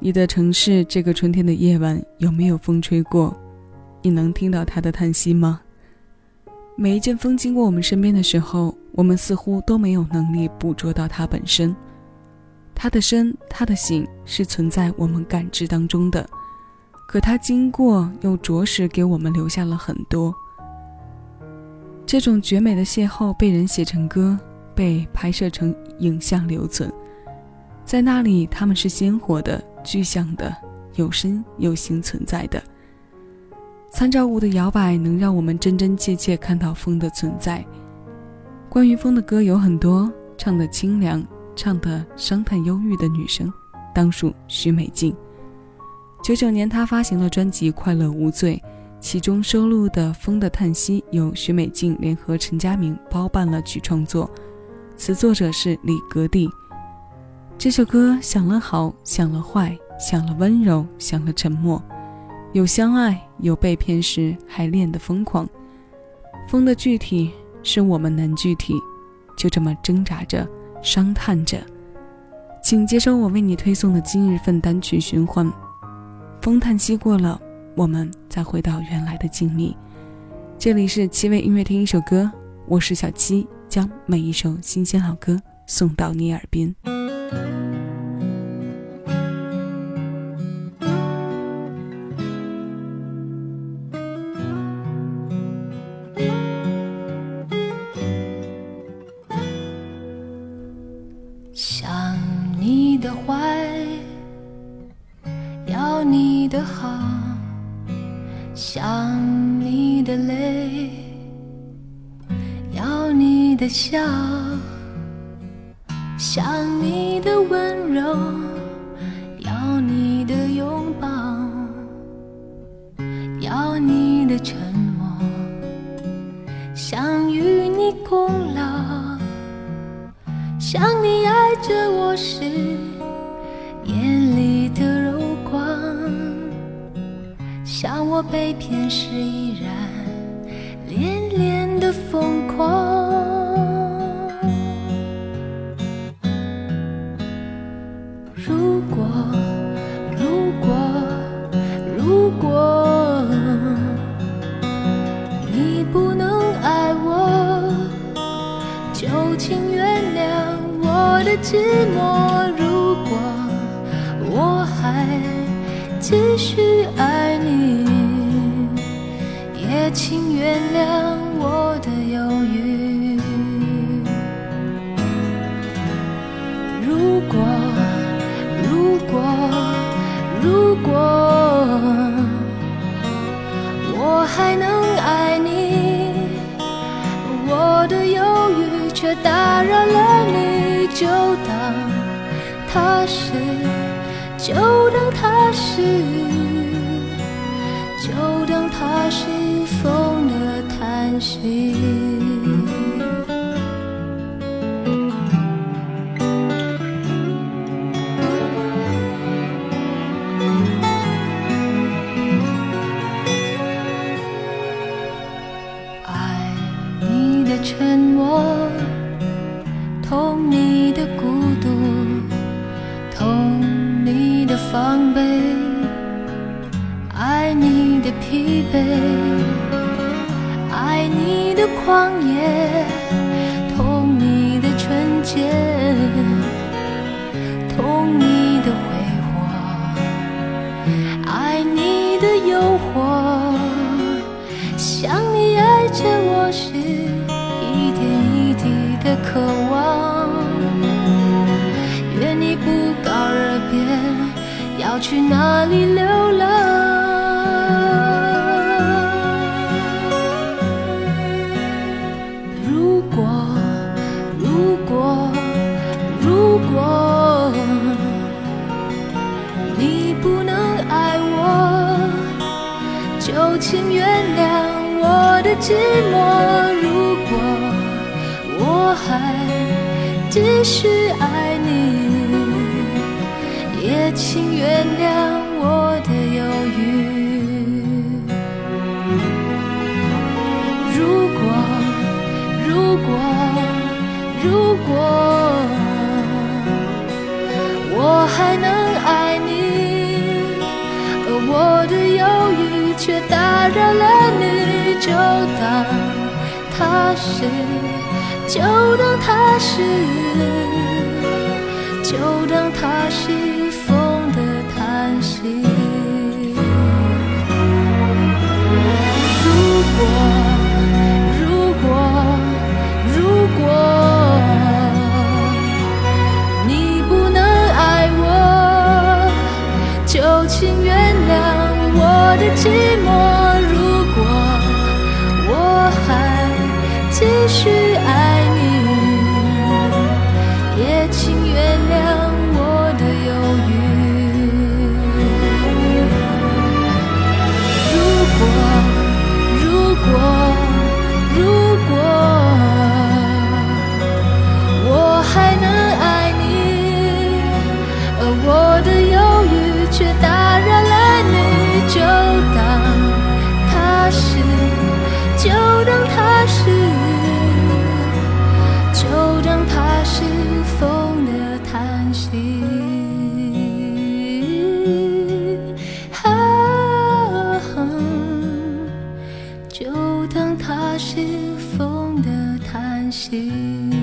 你的城市这个春天的夜晚有没有风吹过？你能听到它的叹息吗？每一阵风经过我们身边的时候，我们似乎都没有能力捕捉到它本身。它的身，它的形，是存在我们感知当中的，可它经过又着实给我们留下了很多。这种绝美的邂逅被人写成歌，被拍摄成影像留存，在那里，它们是鲜活的、具象的、有身有形存在的。参照物的摇摆能让我们真真切切看到风的存在。关于风的歌有很多，唱的清凉，唱的伤叹忧郁的女生，当属许美静。九九年，她发行了专辑《快乐无罪》，其中收录的《风的叹息》由许美静联合陈佳明包办了曲创作，词作者是李格弟。这首歌想了好，想了坏，想了温柔，想了沉默。有相爱，有被骗时还恋得疯狂。风的具体是我们难具体，就这么挣扎着，伤叹着。请接收我为你推送的今日份单曲循环。风叹息过了，我们再回到原来的静谧。这里是七味音乐听一首歌，我是小七，将每一首新鲜好歌送到你耳边。想你的坏，要你的好，想你的泪，要你的笑，想你想与你共老，想你爱着我时眼里的柔光。想我被骗时依然恋恋的疯狂。如果，如果，如果请原谅我的寂寞。如果我还继续爱你。也请原谅我的犹豫。就当它是，就当它是，就当它是。风的叹息。爱你的沉默，防备，爱你的疲惫。爱你的狂野，痛你的纯洁，要去哪里流浪。如果如果如果你不能爱我就请原谅我的寂寞。如果我还继续爱你。请原谅我的犹豫。如果，如果，如果，我还能爱你，而我的犹豫却打扰了你，就当他是，就当他是，就当他是。里如果如果如果你不能爱我就请原谅我的寂寞。心。